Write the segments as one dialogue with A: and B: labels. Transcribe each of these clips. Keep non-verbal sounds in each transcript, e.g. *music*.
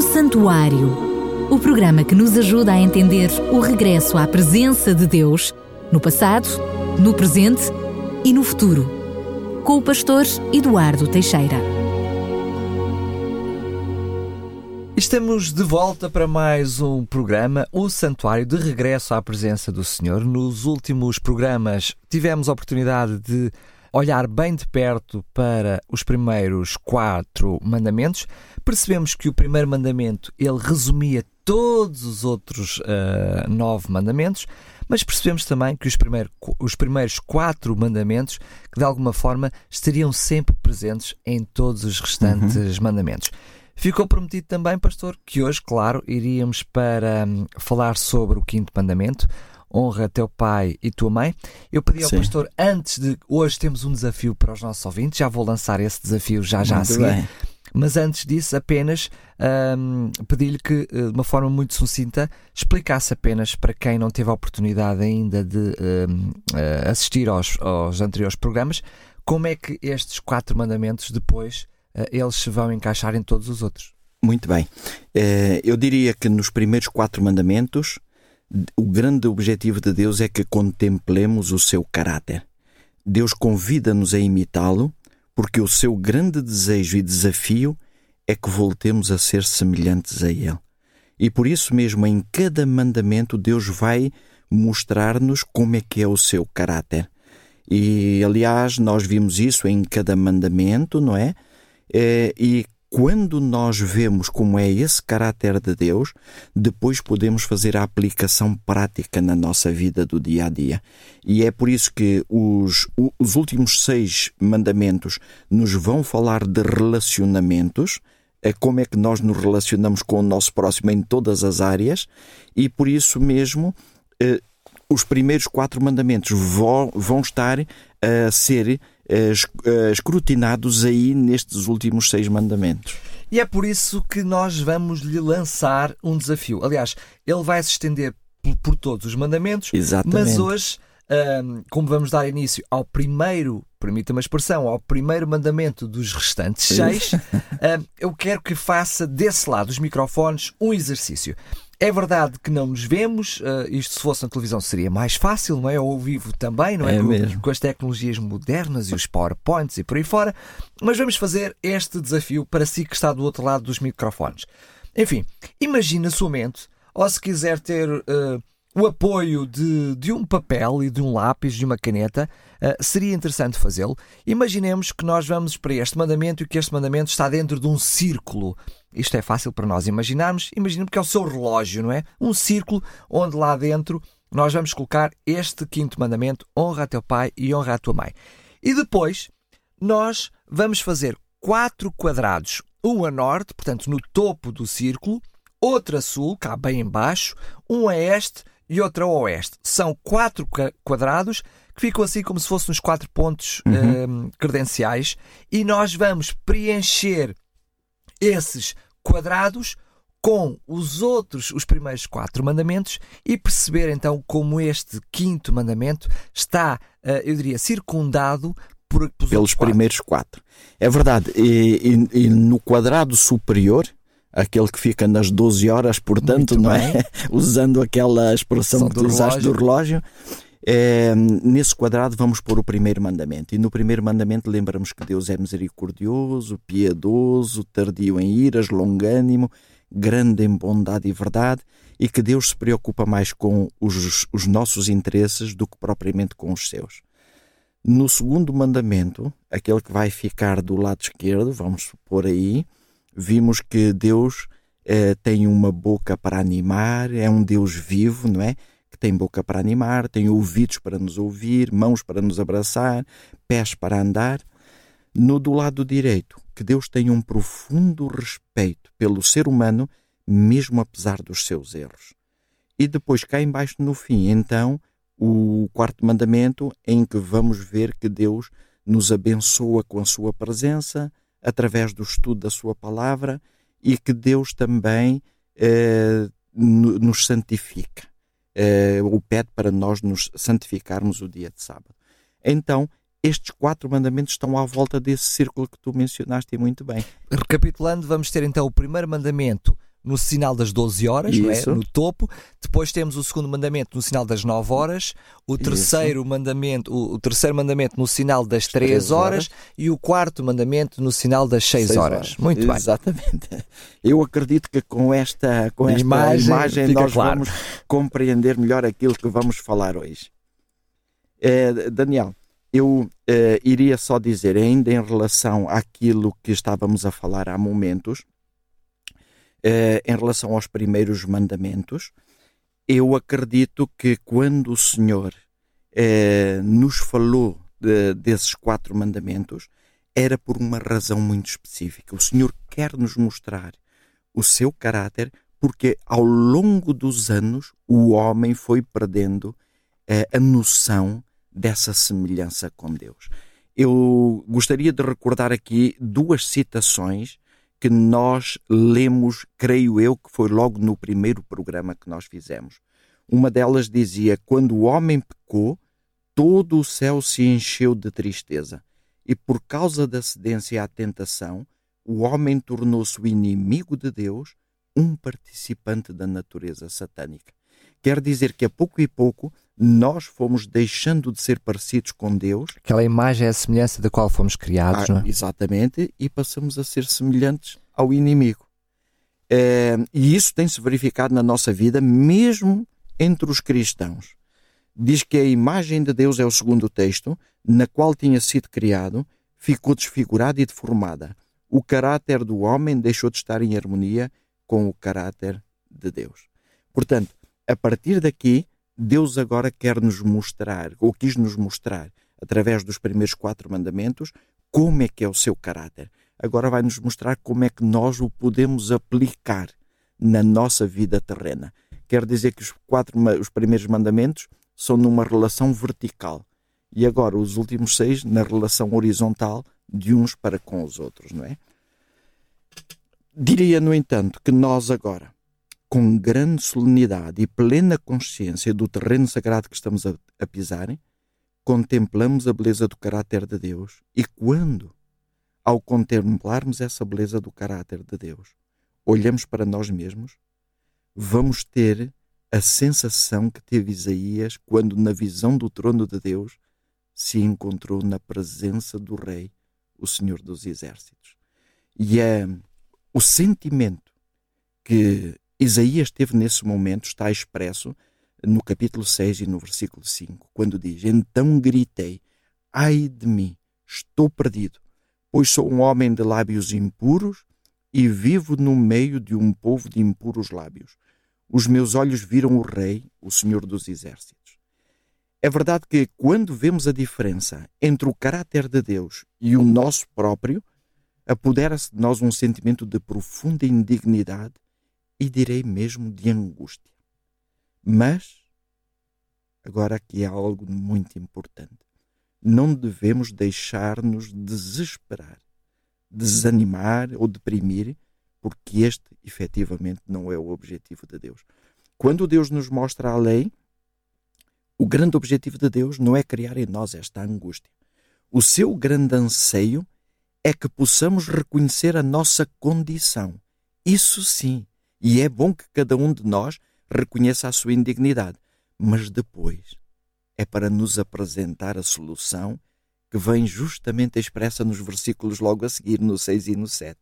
A: O Santuário, o programa que nos ajuda a entender o regresso à presença de Deus no passado, no presente e no futuro, com o pastor Eduardo Teixeira.
B: Estamos de volta para mais um programa, O Santuário, de regresso à presença do Senhor. Nos últimos programas tivemos a oportunidade de olhar bem de perto para os primeiros quatro mandamentos. Percebemos que o primeiro mandamento ele resumia todos os outros uh, nove mandamentos, mas percebemos também que os, primeiro, os primeiros quatro mandamentos que de alguma forma estariam sempre presentes em todos os restantes uhum. mandamentos. Ficou prometido também, pastor, que hoje, claro, iríamos para um, falar sobre o quinto mandamento, honra teu pai e tua mãe. Eu pedi ao Sim. pastor, antes de. Hoje temos um desafio para os nossos ouvintes, já vou lançar esse desafio já já
C: muito
B: a seguir.
C: Bem.
B: Mas antes disso, apenas um, pedi-lhe que, eh, de uma forma muito sucinta, explicasse apenas para quem não teve a oportunidade ainda de um, eh, assistir aos, aos anteriores programas, como é que estes quatro mandamentos depois uh, eles se vão encaixar em todos os outros.
C: Muito bem. Eu diria que nos primeiros quatro mandamentos o grande objetivo de Deus é que contemplemos o seu caráter. Deus convida-nos a imitá-lo, porque o seu grande desejo e desafio é que voltemos a ser semelhantes a Ele. E por isso mesmo, em cada mandamento, Deus vai mostrar-nos como é que é o seu caráter. E, aliás, nós vimos isso em cada mandamento, não é? é e quando nós vemos como é esse caráter de Deus, depois podemos fazer a aplicação prática na nossa vida do dia a dia. E é por isso que os, os últimos seis mandamentos nos vão falar de relacionamentos, é como é que nós nos relacionamos com o nosso próximo em todas as áreas, e por isso mesmo eh, os primeiros quatro mandamentos vão, vão estar a ser escrutinados aí nestes últimos seis mandamentos.
B: E é por isso que nós vamos lhe lançar um desafio. Aliás, ele vai se estender por, por todos os mandamentos,
C: Exatamente.
B: mas hoje, um, como vamos dar início ao primeiro, permita-me a expressão, ao primeiro mandamento dos restantes seis, *laughs* um, eu quero que faça desse lado dos microfones um exercício. É verdade que não nos vemos, uh, isto se fosse na televisão seria mais fácil, não é? Ou ao vivo também, não é?
C: é
B: com,
C: mesmo.
B: com as tecnologias modernas e os PowerPoints e por aí fora. Mas vamos fazer este desafio para si que está do outro lado dos microfones. Enfim, imagine a sua mente, ou se quiser ter uh, o apoio de, de um papel e de um lápis, de uma caneta, uh, seria interessante fazê-lo. Imaginemos que nós vamos para este mandamento e que este mandamento está dentro de um círculo. Isto é fácil para nós imaginarmos. Imaginemos que é o seu relógio, não é? Um círculo onde lá dentro nós vamos colocar este quinto mandamento: honra a teu pai e honra a tua mãe. E depois nós vamos fazer quatro quadrados, um a norte, portanto no topo do círculo, outro a sul, cá bem embaixo, um a este e outra ao oeste. São quatro quadrados que ficam assim como se fossem nos quatro pontos uhum. uh, credenciais e nós vamos preencher esses quadrados com os outros, os primeiros quatro mandamentos e perceber então como este quinto mandamento está, uh, eu diria, circundado por,
C: pelos primeiros quatro. É verdade. E, e, e no quadrado superior aquele que fica nas 12 horas, portanto, Muito não é? bem. é? *laughs* Usando aquela expressão São que tu usaste do relógio. É, nesse quadrado vamos pôr o primeiro mandamento. E no primeiro mandamento lembramos que Deus é misericordioso, piedoso, tardio em iras, longânimo, grande em bondade e verdade, e que Deus se preocupa mais com os, os nossos interesses do que propriamente com os seus. No segundo mandamento, aquele que vai ficar do lado esquerdo, vamos pôr aí, vimos que Deus eh, tem uma boca para animar, é um Deus vivo, não é? Tem boca para animar, tem ouvidos para nos ouvir, mãos para nos abraçar, pés para andar. No do lado direito, que Deus tem um profundo respeito pelo ser humano, mesmo apesar dos seus erros. E depois cá embaixo no fim, então, o quarto mandamento em que vamos ver que Deus nos abençoa com a sua presença, através do estudo da Sua palavra e que Deus também eh, nos santifica. Eh, o pede para nós nos santificarmos o dia de sábado. Então, estes quatro mandamentos estão à volta desse círculo que tu mencionaste muito bem.
B: Recapitulando, vamos ter então o primeiro mandamento no sinal das 12 horas, não é? no topo. Depois temos o segundo mandamento no sinal das 9 horas, o terceiro Isso. mandamento, o, o, terceiro mandamento no sinal das 3, 3 horas, horas, e o quarto mandamento no sinal das 6, 6 horas. horas. Muito
C: bem. Exatamente. Eu acredito que com esta, com esta imagem, imagem nós claro. vamos compreender melhor aquilo que vamos falar hoje. É, Daniel, eu eh, iria só dizer, ainda em relação àquilo que estávamos a falar há momentos, eh, em relação aos primeiros mandamentos, eu acredito que quando o Senhor eh, nos falou de, desses quatro mandamentos, era por uma razão muito específica. O Senhor quer nos mostrar o seu caráter, porque ao longo dos anos o homem foi perdendo a noção dessa semelhança com Deus. Eu gostaria de recordar aqui duas citações que nós lemos, creio eu, que foi logo no primeiro programa que nós fizemos. Uma delas dizia: Quando o homem pecou, todo o céu se encheu de tristeza, e por causa da cedência à tentação, o homem tornou-se o inimigo de Deus, um participante da natureza satânica. Quer dizer que a pouco e pouco nós fomos deixando de ser parecidos com Deus.
B: Aquela imagem é a semelhança da qual fomos criados, ah, não é?
C: Exatamente, e passamos a ser semelhantes ao inimigo. É, e isso tem-se verificado na nossa vida, mesmo entre os cristãos. Diz que a imagem de Deus é o segundo texto, na qual tinha sido criado, ficou desfigurada e deformada. O caráter do homem deixou de estar em harmonia com o caráter de Deus. Portanto, a partir daqui, Deus agora quer nos mostrar, ou quis nos mostrar, através dos primeiros quatro mandamentos, como é que é o seu caráter. Agora vai nos mostrar como é que nós o podemos aplicar na nossa vida terrena. Quer dizer que os quatro os primeiros mandamentos são numa relação vertical e agora os últimos seis na relação horizontal de uns para com os outros, não é? Diria, no entanto, que nós agora com grande solenidade e plena consciência do terreno sagrado que estamos a, a pisar, contemplamos a beleza do caráter de Deus. E quando, ao contemplarmos essa beleza do caráter de Deus, olhamos para nós mesmos, vamos ter a sensação que teve Isaías quando, na visão do trono de Deus, se encontrou na presença do Rei, o Senhor dos Exércitos. E é o sentimento que Isaías teve nesse momento, está expresso no capítulo 6 e no versículo 5, quando diz: Então gritei, ai de mim, estou perdido, pois sou um homem de lábios impuros e vivo no meio de um povo de impuros lábios. Os meus olhos viram o Rei, o Senhor dos Exércitos. É verdade que quando vemos a diferença entre o caráter de Deus e o nosso próprio, apodera-se de nós um sentimento de profunda indignidade e direi mesmo de angústia. Mas, agora aqui há algo muito importante. Não devemos deixar-nos desesperar, desanimar ou deprimir, porque este efetivamente não é o objetivo de Deus. Quando Deus nos mostra a lei, o grande objetivo de Deus não é criar em nós esta angústia. O seu grande anseio é que possamos reconhecer a nossa condição. Isso sim e é bom que cada um de nós reconheça a sua indignidade, mas depois é para nos apresentar a solução que vem justamente expressa nos versículos logo a seguir, no 6 e no 7,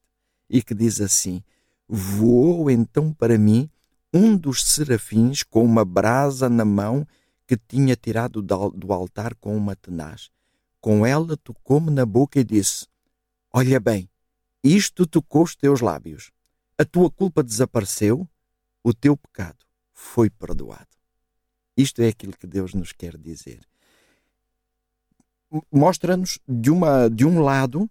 C: e que diz assim: Voou então para mim um dos serafins com uma brasa na mão que tinha tirado do altar com uma tenaz. Com ela tocou-me na boca e disse: Olha bem, isto tocou os teus lábios a tua culpa desapareceu, o teu pecado foi perdoado. Isto é aquilo que Deus nos quer dizer. Mostra-nos de, uma, de um lado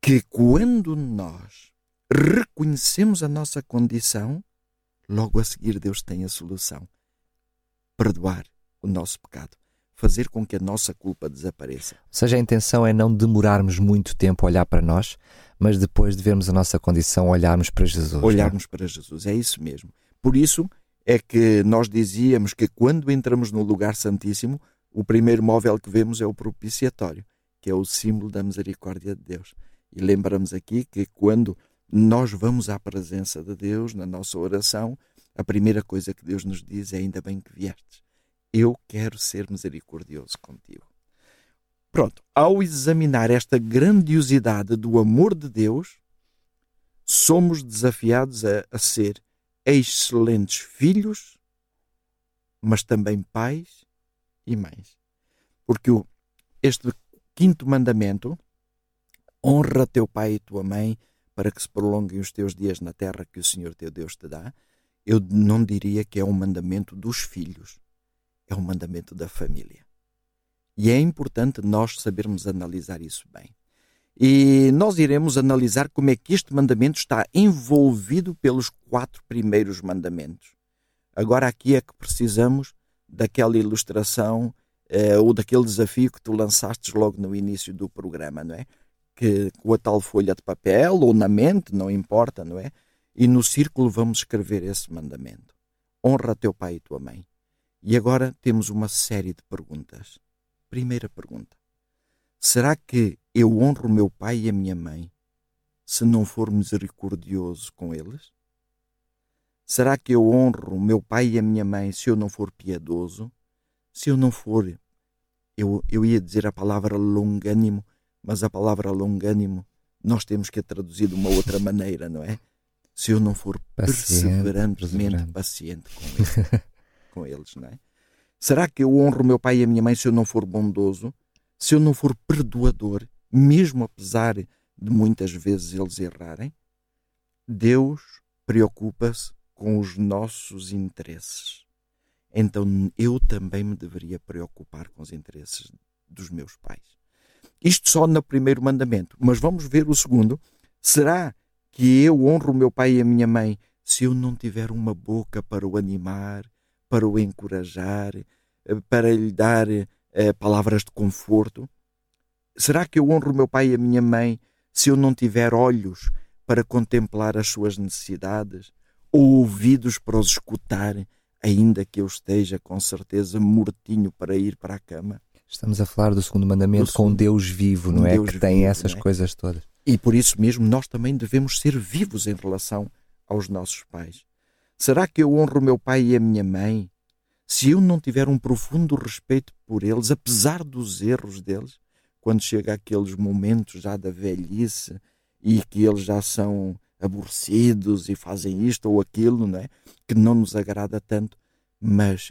C: que quando nós reconhecemos a nossa condição, logo a seguir Deus tem a solução: perdoar o nosso pecado fazer com que a nossa culpa desapareça.
B: Ou seja, a intenção é não demorarmos muito tempo a olhar para nós, mas depois de vermos a nossa condição, olharmos para Jesus.
C: É? Olharmos para Jesus, é isso mesmo. Por isso é que nós dizíamos que quando entramos no lugar santíssimo, o primeiro móvel que vemos é o propiciatório, que é o símbolo da misericórdia de Deus. E lembramos aqui que quando nós vamos à presença de Deus na nossa oração, a primeira coisa que Deus nos diz é: ainda bem que viestes. Eu quero ser misericordioso contigo. Pronto, ao examinar esta grandiosidade do amor de Deus, somos desafiados a, a ser excelentes filhos, mas também pais e mães. Porque o, este quinto mandamento, honra teu pai e tua mãe, para que se prolonguem os teus dias na terra que o Senhor teu Deus te dá, eu não diria que é um mandamento dos filhos, é um mandamento da família. E é importante nós sabermos analisar isso bem. E nós iremos analisar como é que este mandamento está envolvido pelos quatro primeiros mandamentos. Agora, aqui é que precisamos daquela ilustração eh, ou daquele desafio que tu lançaste logo no início do programa, não é? Que com a tal folha de papel ou na mente, não importa, não é? E no círculo vamos escrever esse mandamento. Honra teu pai e tua mãe. E agora temos uma série de perguntas. Primeira pergunta: Será que eu honro meu pai e a minha mãe se não for misericordioso com eles? Será que eu honro meu pai e a minha mãe se eu não for piedoso? Se eu não for, eu, eu ia dizer a palavra longânimo, mas a palavra longânimo nós temos que a traduzir de uma outra maneira, não é? Se eu não for paciente, perseverantemente paciente com eles, *laughs* com eles, não é? Será que eu honro meu pai e a minha mãe se eu não for bondoso? Se eu não for perdoador, mesmo apesar de muitas vezes eles errarem? Deus preocupa-se com os nossos interesses. Então eu também me deveria preocupar com os interesses dos meus pais. Isto só no primeiro mandamento, mas vamos ver o segundo. Será que eu honro meu pai e a minha mãe se eu não tiver uma boca para o animar, para o encorajar, eh, para lhe dar eh, palavras de conforto? Será que eu honro o meu pai e a minha mãe se eu não tiver olhos para contemplar as suas necessidades ou ouvidos para os escutar, ainda que eu esteja com certeza mortinho para ir para a cama?
B: Estamos a falar do segundo mandamento do com Deus vivo, não é? Deus que tem essas é? coisas todas.
C: E por isso mesmo nós também devemos ser vivos em relação aos nossos pais. Será que eu honro meu pai e a minha mãe se eu não tiver um profundo respeito por eles, apesar dos erros deles, quando chega aqueles momentos já da velhice e que eles já são aborrecidos e fazem isto ou aquilo, não é? Que não nos agrada tanto, mas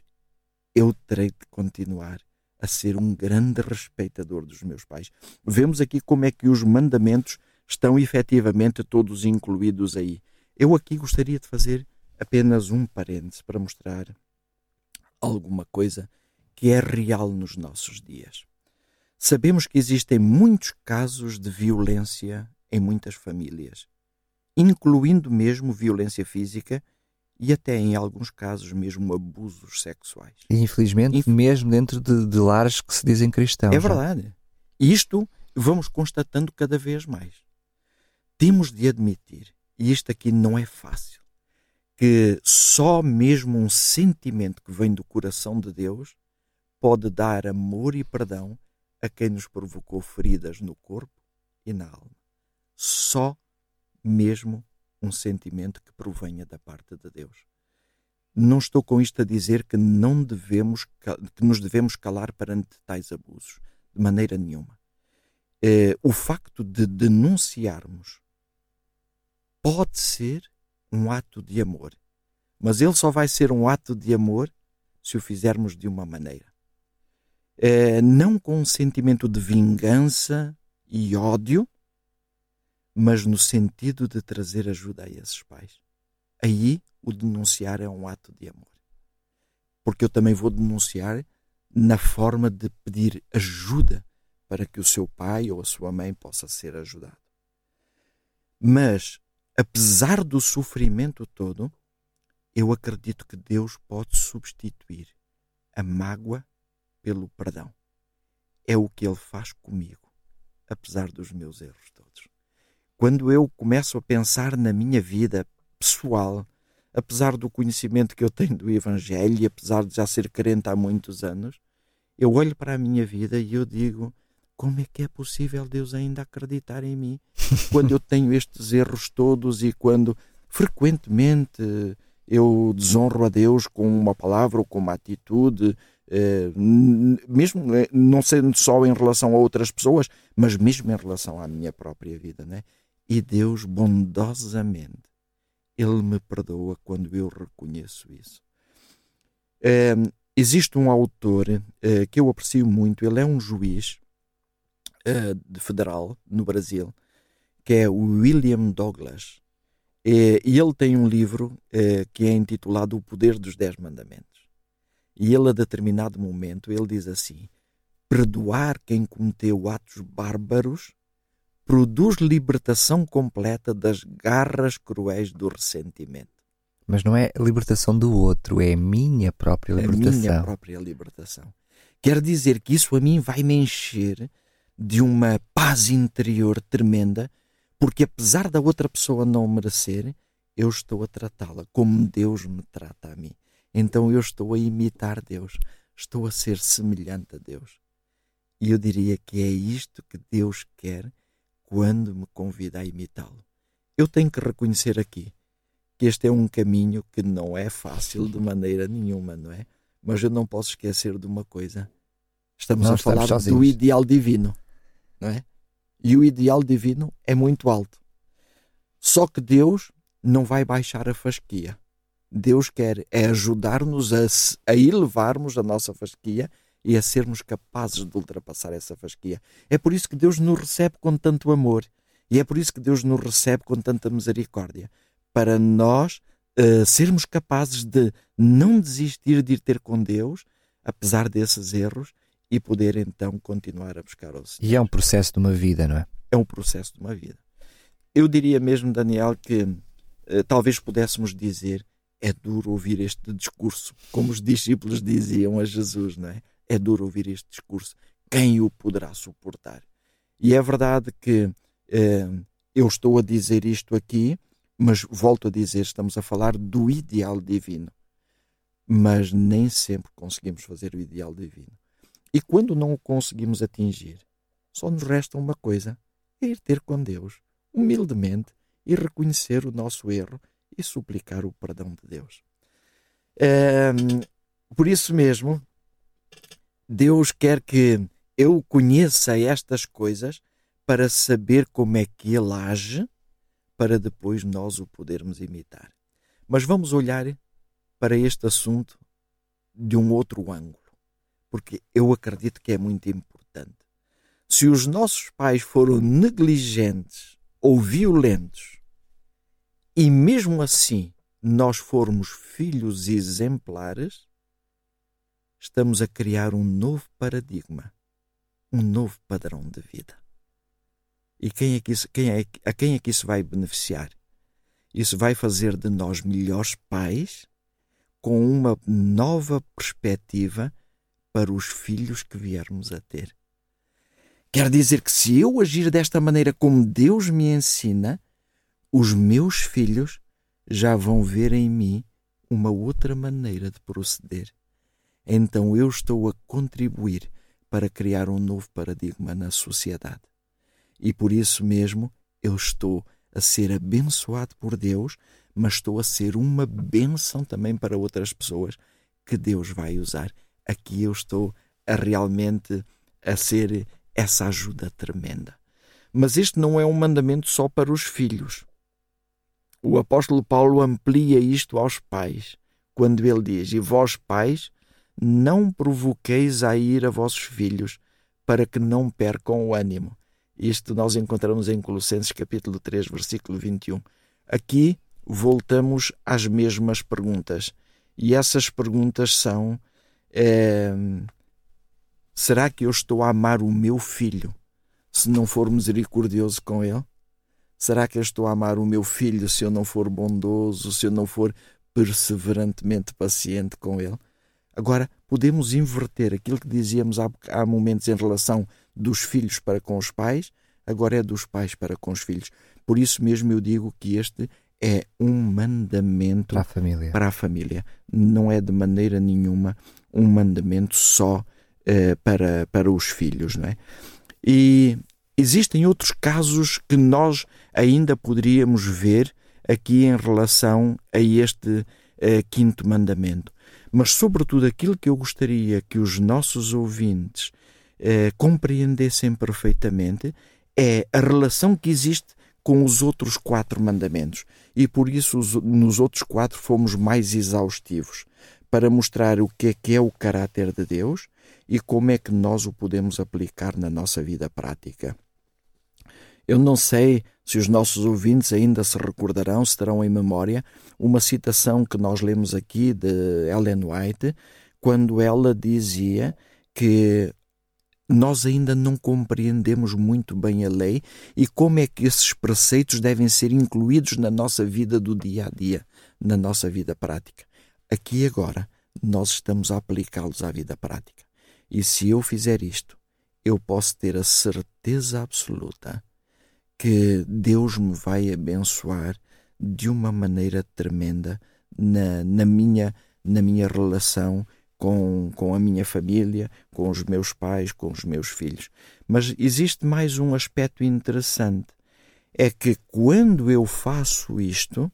C: eu terei de continuar a ser um grande respeitador dos meus pais. Vemos aqui como é que os mandamentos estão efetivamente todos incluídos aí. Eu aqui gostaria de fazer apenas um parêntese para mostrar alguma coisa que é real nos nossos dias. Sabemos que existem muitos casos de violência em muitas famílias, incluindo mesmo violência física e até em alguns casos mesmo abusos sexuais.
B: E infelizmente, Inf... mesmo dentro de, de, lares que se dizem cristãos.
C: É verdade. E isto vamos constatando cada vez mais. Temos de admitir, e isto aqui não é fácil, que só mesmo um sentimento que vem do coração de Deus pode dar amor e perdão a quem nos provocou feridas no corpo e na alma. Só mesmo um sentimento que provenha da parte de Deus. Não estou com isto a dizer que não devemos que nos devemos calar perante tais abusos, de maneira nenhuma. É, o facto de denunciarmos pode ser um ato de amor. Mas ele só vai ser um ato de amor se o fizermos de uma maneira. É, não com um sentimento de vingança e ódio, mas no sentido de trazer ajuda a esses pais. Aí o denunciar é um ato de amor. Porque eu também vou denunciar na forma de pedir ajuda para que o seu pai ou a sua mãe possa ser ajudado. Mas apesar do sofrimento todo, eu acredito que Deus pode substituir a mágoa pelo perdão. É o que Ele faz comigo, apesar dos meus erros todos. Quando eu começo a pensar na minha vida pessoal, apesar do conhecimento que eu tenho do Evangelho e apesar de já ser crente há muitos anos, eu olho para a minha vida e eu digo: como é que é possível Deus ainda acreditar em mim quando eu tenho estes erros todos e quando frequentemente eu desonro a Deus com uma palavra ou com uma atitude, eh, mesmo eh, não sendo só em relação a outras pessoas, mas mesmo em relação à minha própria vida, né? E Deus bondosamente ele me perdoa quando eu reconheço isso. Eh, existe um autor que eu aprecio muito, ele é um juiz de federal no Brasil, que é o William Douglas. E ele tem um livro que é intitulado O Poder dos Dez Mandamentos. E ele, a determinado momento, ele diz assim: perdoar quem cometeu atos bárbaros produz libertação completa das garras cruéis do ressentimento.
B: Mas não é a libertação do outro, é a minha própria libertação.
C: A minha própria libertação. Quer dizer que isso a mim vai me encher de uma paz interior tremenda, porque apesar da outra pessoa não merecer, eu estou a tratá-la como Deus me trata a mim. Então eu estou a imitar Deus, estou a ser semelhante a Deus. E eu diria que é isto que Deus quer quando me convida a imitá-lo. Eu tenho que reconhecer aqui que este é um caminho que não é fácil de maneira nenhuma, não é? Mas eu não posso esquecer de uma coisa. Estamos não a falar do ideal divino não é? E o ideal divino é muito alto. Só que Deus não vai baixar a fasquia. Deus quer é ajudar-nos a, a elevarmos a nossa fasquia e a sermos capazes de ultrapassar essa fasquia. É por isso que Deus nos recebe com tanto amor e é por isso que Deus nos recebe com tanta misericórdia para nós uh, sermos capazes de não desistir de ir ter com Deus, apesar desses erros, e poder então continuar a buscar o Senhor.
B: E é um processo de uma vida, não é?
C: É um processo de uma vida. Eu diria mesmo, Daniel, que eh, talvez pudéssemos dizer é duro ouvir este discurso, como os discípulos diziam a Jesus, não é? É duro ouvir este discurso. Quem o poderá suportar? E é verdade que eh, eu estou a dizer isto aqui, mas volto a dizer, estamos a falar do ideal divino. Mas nem sempre conseguimos fazer o ideal divino. E quando não o conseguimos atingir, só nos resta uma coisa: é ir ter com Deus, humildemente, e reconhecer o nosso erro e suplicar o perdão de Deus. por isso mesmo, Deus quer que eu conheça estas coisas para saber como é que Ele age, para depois nós o podermos imitar. Mas vamos olhar para este assunto de um outro ângulo porque eu acredito que é muito importante. Se os nossos pais foram negligentes ou violentos, e mesmo assim nós formos filhos exemplares, estamos a criar um novo paradigma, um novo padrão de vida. E quem é que isso, quem é, a quem é que isso vai beneficiar? Isso vai fazer de nós melhores pais com uma nova perspectiva para os filhos que viermos a ter. Quer dizer que se eu agir desta maneira como Deus me ensina, os meus filhos já vão ver em mim uma outra maneira de proceder. Então eu estou a contribuir para criar um novo paradigma na sociedade. E por isso mesmo eu estou a ser abençoado por Deus, mas estou a ser uma bênção também para outras pessoas que Deus vai usar aqui eu estou a realmente a ser essa ajuda tremenda. Mas este não é um mandamento só para os filhos. O apóstolo Paulo amplia isto aos pais, quando ele diz: E vós, pais, não provoqueis a ir a vossos filhos, para que não percam o ânimo. Isto nós encontramos em Colossenses capítulo 3, versículo 21. Aqui voltamos às mesmas perguntas. E essas perguntas são é, será que eu estou a amar o meu filho se não for misericordioso com ele? Será que eu estou a amar o meu filho se eu não for bondoso, se eu não for perseverantemente paciente com ele? Agora, podemos inverter aquilo que dizíamos há, há momentos em relação dos filhos para com os pais, agora é dos pais para com os filhos. Por isso mesmo eu digo que este é um mandamento
B: para a família.
C: Para a família. Não é de maneira nenhuma um mandamento só uh, para, para os filhos. Não é? E existem outros casos que nós ainda poderíamos ver aqui em relação a este uh, quinto mandamento. Mas, sobretudo, aquilo que eu gostaria que os nossos ouvintes uh, compreendessem perfeitamente é a relação que existe com os outros quatro mandamentos. E por isso, os, nos outros quatro, fomos mais exaustivos para mostrar o que é que é o caráter de Deus e como é que nós o podemos aplicar na nossa vida prática. Eu não sei se os nossos ouvintes ainda se recordarão, se terão em memória, uma citação que nós lemos aqui de Ellen White, quando ela dizia que nós ainda não compreendemos muito bem a lei e como é que esses preceitos devem ser incluídos na nossa vida do dia a dia, na nossa vida prática. Aqui e agora, nós estamos a aplicá-los à vida prática. E se eu fizer isto, eu posso ter a certeza absoluta que Deus me vai abençoar de uma maneira tremenda na, na, minha, na minha relação com, com a minha família, com os meus pais, com os meus filhos. Mas existe mais um aspecto interessante: é que quando eu faço isto,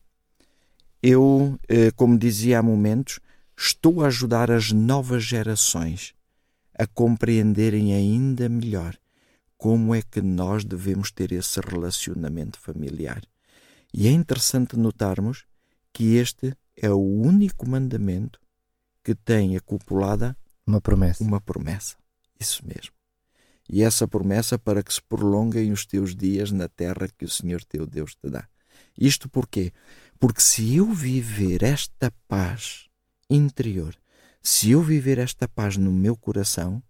C: eu, eh, como dizia há momentos, estou a ajudar as novas gerações a compreenderem ainda melhor como é que nós devemos ter esse relacionamento familiar. E é interessante notarmos que este é o único mandamento que tem acopulada
B: uma promessa.
C: Uma promessa. Isso mesmo. E essa promessa para que se prolonguem os teus dias na terra que o Senhor teu Deus te dá. Isto porquê? Porque se eu viver esta paz interior, se eu viver esta paz no meu coração,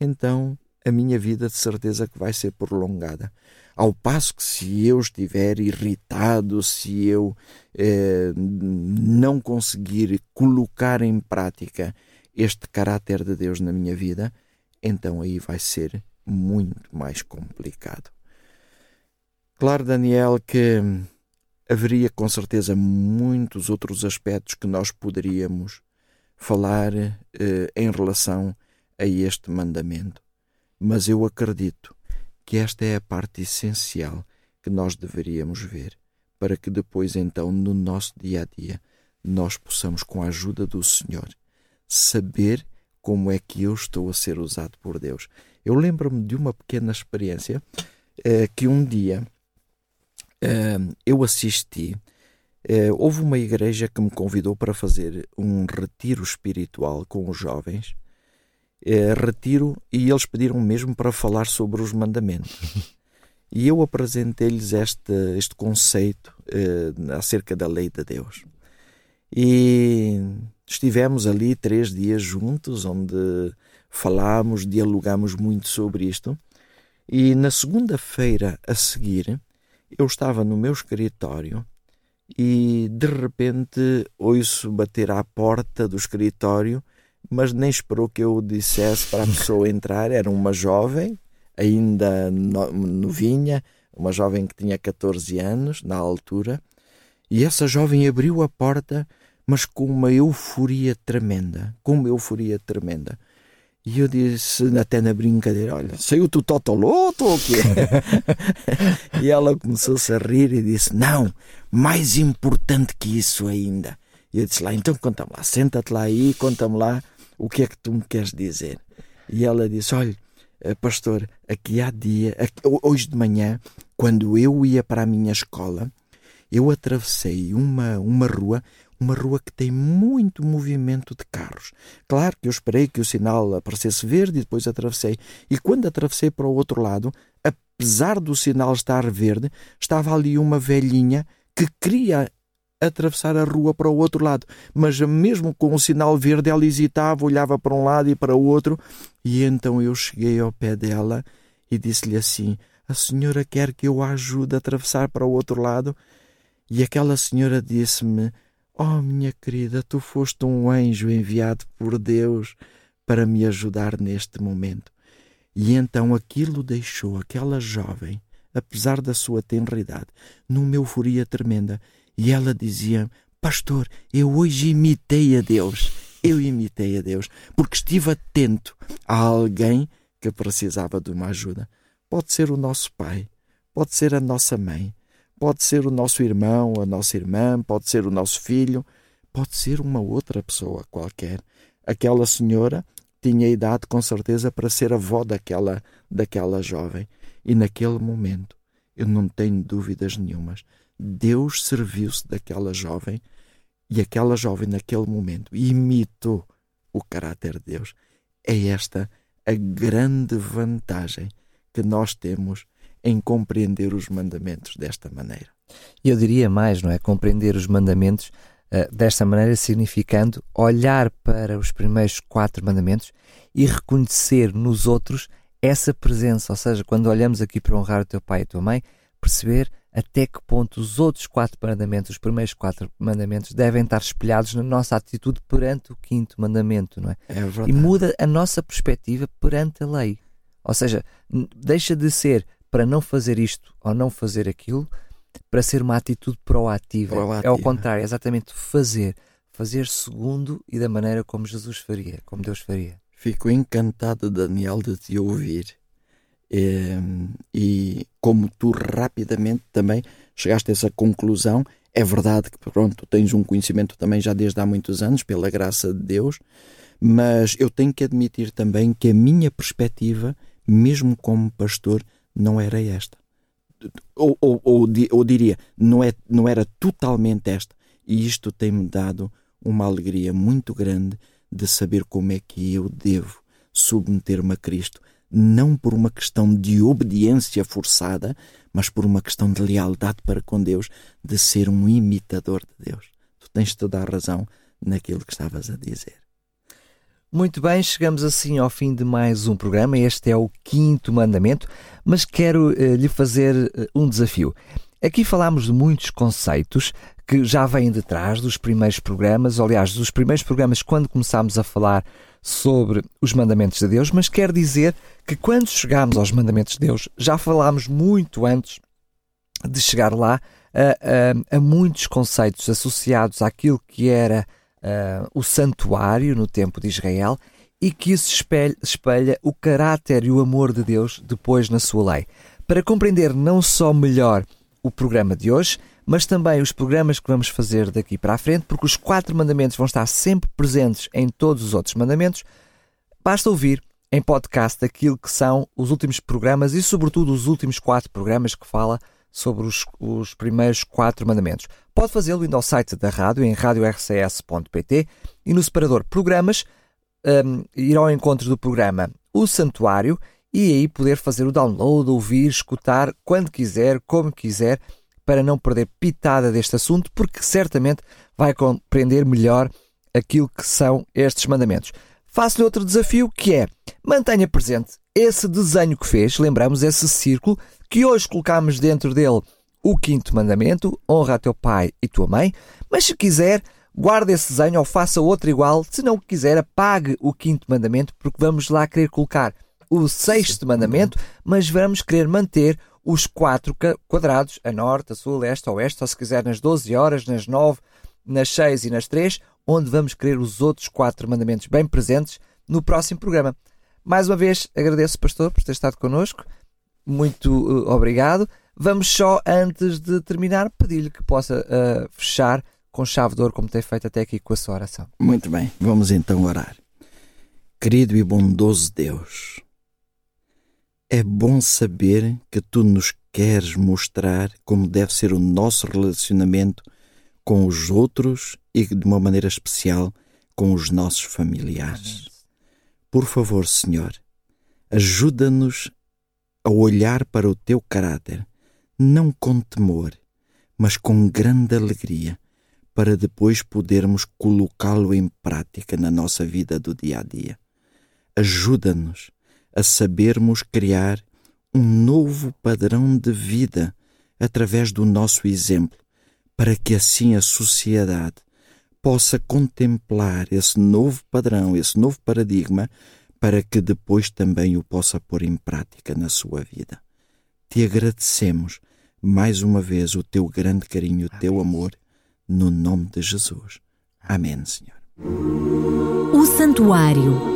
C: então a minha vida de certeza que vai ser prolongada. Ao passo que se eu estiver irritado, se eu eh, não conseguir colocar em prática este caráter de Deus na minha vida, então aí vai ser muito mais complicado. Claro, Daniel, que haveria com certeza muitos outros aspectos que nós poderíamos falar eh, em relação a este mandamento, mas eu acredito que esta é a parte essencial que nós deveríamos ver, para que depois, então, no nosso dia a dia, nós possamos, com a ajuda do Senhor, saber como é que eu estou a ser usado por Deus. Eu lembro-me de uma pequena experiência eh, que um dia eh, eu assisti. Eh, houve uma igreja que me convidou para fazer um retiro espiritual com os jovens é, retiro e eles pediram mesmo para falar sobre os mandamentos. E eu apresentei-lhes este, este conceito eh, acerca da lei de Deus. E estivemos ali três dias juntos, onde falámos, dialogamos muito sobre isto. E na segunda-feira a seguir, eu estava no meu escritório e de repente ouço bater à porta do escritório mas nem esperou que eu dissesse para a pessoa entrar. Era uma jovem, ainda novinha, uma jovem que tinha 14 anos na altura, e essa jovem abriu a porta, mas com uma euforia tremenda, com uma euforia tremenda. E eu disse, até na brincadeira, olha, saiu-te o Totoloto ou o quê? *laughs* e ela começou-se a rir e disse, não, mais importante que isso ainda. E eu disse lá, então conta-me lá, senta-te lá aí, conta-me lá o que é que tu me queres dizer? E ela disse: Olha, eh, pastor, aqui há dia, hoje de manhã, quando eu ia para a minha escola, eu atravessei uma, uma rua, uma rua que tem muito movimento de carros. Claro que eu esperei que o sinal aparecesse verde e depois atravessei. E quando atravessei para o outro lado, apesar do sinal estar verde, estava ali uma velhinha que queria atravessar a rua para o outro lado. Mas mesmo com o sinal verde, ela hesitava, olhava para um lado e para o outro. E então eu cheguei ao pé dela e disse-lhe assim: A senhora quer que eu a ajude a atravessar para o outro lado? E aquela senhora disse-me: Oh, minha querida, tu foste um anjo enviado por Deus para me ajudar neste momento. E então aquilo deixou aquela jovem, apesar da sua tenridade, numa euforia tremenda e ela dizia: Pastor, eu hoje imitei a Deus. Eu imitei a Deus porque estive atento a alguém que precisava de uma ajuda. Pode ser o nosso pai, pode ser a nossa mãe, pode ser o nosso irmão, a nossa irmã, pode ser o nosso filho, pode ser uma outra pessoa qualquer. Aquela senhora tinha idade com certeza para ser avó daquela, daquela jovem. E naquele momento, eu não tenho dúvidas nenhumas, Deus serviu-se daquela jovem e aquela jovem, naquele momento, imitou o caráter de Deus. É esta a grande vantagem que nós temos em compreender os mandamentos desta maneira.
B: E eu diria mais, não é? Compreender os mandamentos uh, desta maneira, significando olhar para os primeiros quatro mandamentos e reconhecer nos outros essa presença. Ou seja, quando olhamos aqui para honrar o teu pai e a tua mãe, perceber até que ponto os outros quatro mandamentos, os primeiros quatro mandamentos, devem estar espelhados na nossa atitude perante o quinto mandamento, não é?
C: é verdade.
B: e muda a nossa perspectiva perante a lei. Ou seja, deixa de ser para não fazer isto ou não fazer aquilo, para ser uma atitude proativa. proativa. É ao contrário, é exatamente fazer. Fazer segundo e da maneira como Jesus faria, como Deus faria.
C: Fico encantado, Daniel, de te ouvir e, e como tu rapidamente também chegaste a essa conclusão, é verdade que pronto, tens um conhecimento também já desde há muitos anos, pela graça de Deus, mas eu tenho que admitir também que a minha perspectiva, mesmo como pastor, não era esta. Ou, ou, ou, ou diria, não, é, não era totalmente esta. E isto tem-me dado uma alegria muito grande de saber como é que eu devo submeter-me a Cristo não por uma questão de obediência forçada, mas por uma questão de lealdade para com Deus, de ser um imitador de Deus. Tu tens toda a razão naquilo que estavas a dizer.
B: Muito bem, chegamos assim ao fim de mais um programa. Este é o quinto mandamento, mas quero uh, lhe fazer uh, um desafio. Aqui falámos de muitos conceitos que já vêm de trás dos primeiros programas, aliás, dos primeiros programas quando começámos a falar sobre os mandamentos de Deus, mas quer dizer que quando chegamos aos mandamentos de Deus, já falámos muito antes de chegar lá a, a, a muitos conceitos associados àquilo que era uh, o santuário no tempo de Israel e que isso espelha, espelha o caráter e o amor de Deus depois na sua lei. Para compreender não só melhor o programa de hoje, mas também os programas que vamos fazer daqui para a frente, porque os quatro mandamentos vão estar sempre presentes em todos os outros mandamentos. Basta ouvir em podcast aquilo que são os últimos programas e, sobretudo, os últimos quatro programas que fala sobre os, os primeiros quatro mandamentos. Pode fazê-lo indo ao site da rádio, em radiorcs.pt e no separador Programas, um, ir ao encontro do programa O Santuário e aí poder fazer o download, ouvir, escutar quando quiser, como quiser para não perder pitada deste assunto, porque certamente vai compreender melhor aquilo que são estes mandamentos. Faço-lhe outro desafio que é mantenha presente esse desenho que fez, lembramos esse círculo, que hoje colocamos dentro dele o quinto mandamento, honra a teu pai e tua mãe, mas se quiser, guarde esse desenho ou faça outro igual, se não quiser, apague o quinto mandamento, porque vamos lá querer colocar o sexto mandamento, mas vamos querer manter os quatro quadrados, a norte, a sul, a leste, a oeste, ou se quiser nas 12 horas, nas 9, nas 6 e nas 3, onde vamos querer os outros quatro mandamentos bem presentes no próximo programa. Mais uma vez agradeço, pastor, por ter estado connosco. Muito uh, obrigado. Vamos só, antes de terminar, pedir-lhe que possa uh, fechar com chave de ouro, como tem feito até aqui com a sua oração.
C: Muito bem, vamos então orar. Querido e bondoso Deus, é bom saber que tu nos queres mostrar como deve ser o nosso relacionamento com os outros e, de uma maneira especial, com os nossos familiares. Por favor, Senhor, ajuda-nos a olhar para o teu caráter, não com temor, mas com grande alegria, para depois podermos colocá-lo em prática na nossa vida do dia a dia. Ajuda-nos a sabermos criar um novo padrão de vida através do nosso exemplo, para que assim a sociedade possa contemplar esse novo padrão, esse novo paradigma, para que depois também o possa pôr em prática na sua vida. Te agradecemos mais uma vez o teu grande carinho, o teu amor, no nome de Jesus. Amém, Senhor.
A: O Santuário